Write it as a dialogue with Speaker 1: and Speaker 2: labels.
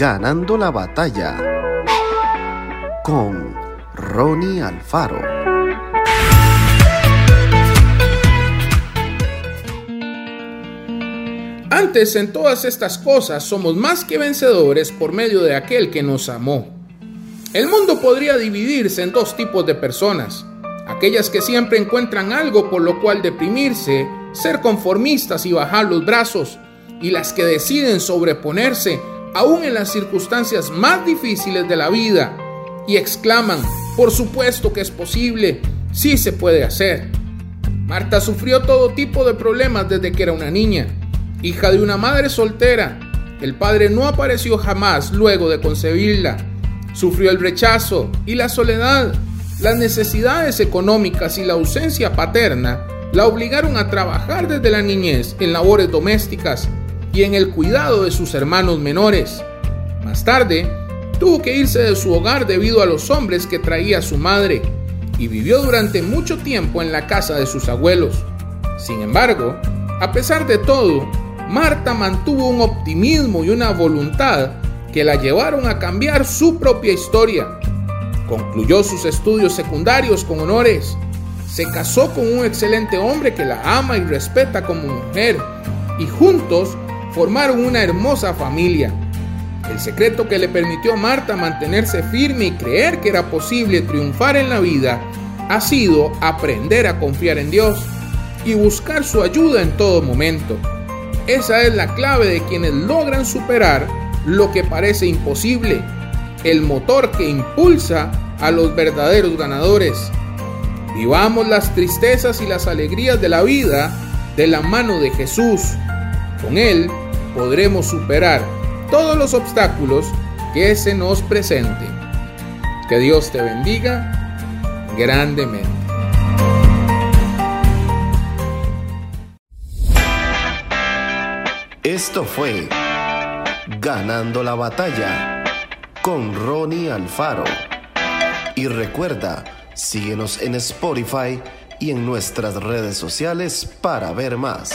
Speaker 1: Ganando la batalla con Ronnie Alfaro.
Speaker 2: Antes en todas estas cosas somos más que vencedores por medio de aquel que nos amó. El mundo podría dividirse en dos tipos de personas. Aquellas que siempre encuentran algo por lo cual deprimirse, ser conformistas y bajar los brazos, y las que deciden sobreponerse aún en las circunstancias más difíciles de la vida y exclaman, por supuesto que es posible, sí se puede hacer. Marta sufrió todo tipo de problemas desde que era una niña, hija de una madre soltera. El padre no apareció jamás luego de concebirla. Sufrió el rechazo y la soledad. Las necesidades económicas y la ausencia paterna la obligaron a trabajar desde la niñez en labores domésticas y en el cuidado de sus hermanos menores. Más tarde, tuvo que irse de su hogar debido a los hombres que traía su madre y vivió durante mucho tiempo en la casa de sus abuelos. Sin embargo, a pesar de todo, Marta mantuvo un optimismo y una voluntad que la llevaron a cambiar su propia historia. Concluyó sus estudios secundarios con honores, se casó con un excelente hombre que la ama y respeta como mujer y juntos formaron una hermosa familia. El secreto que le permitió a Marta mantenerse firme y creer que era posible triunfar en la vida ha sido aprender a confiar en Dios y buscar su ayuda en todo momento. Esa es la clave de quienes logran superar lo que parece imposible, el motor que impulsa a los verdaderos ganadores. Vivamos las tristezas y las alegrías de la vida de la mano de Jesús. Con Él podremos superar todos los obstáculos que se nos presenten. Que Dios te bendiga grandemente.
Speaker 1: Esto fue Ganando la batalla con Ronnie Alfaro. Y recuerda, síguenos en Spotify y en nuestras redes sociales para ver más.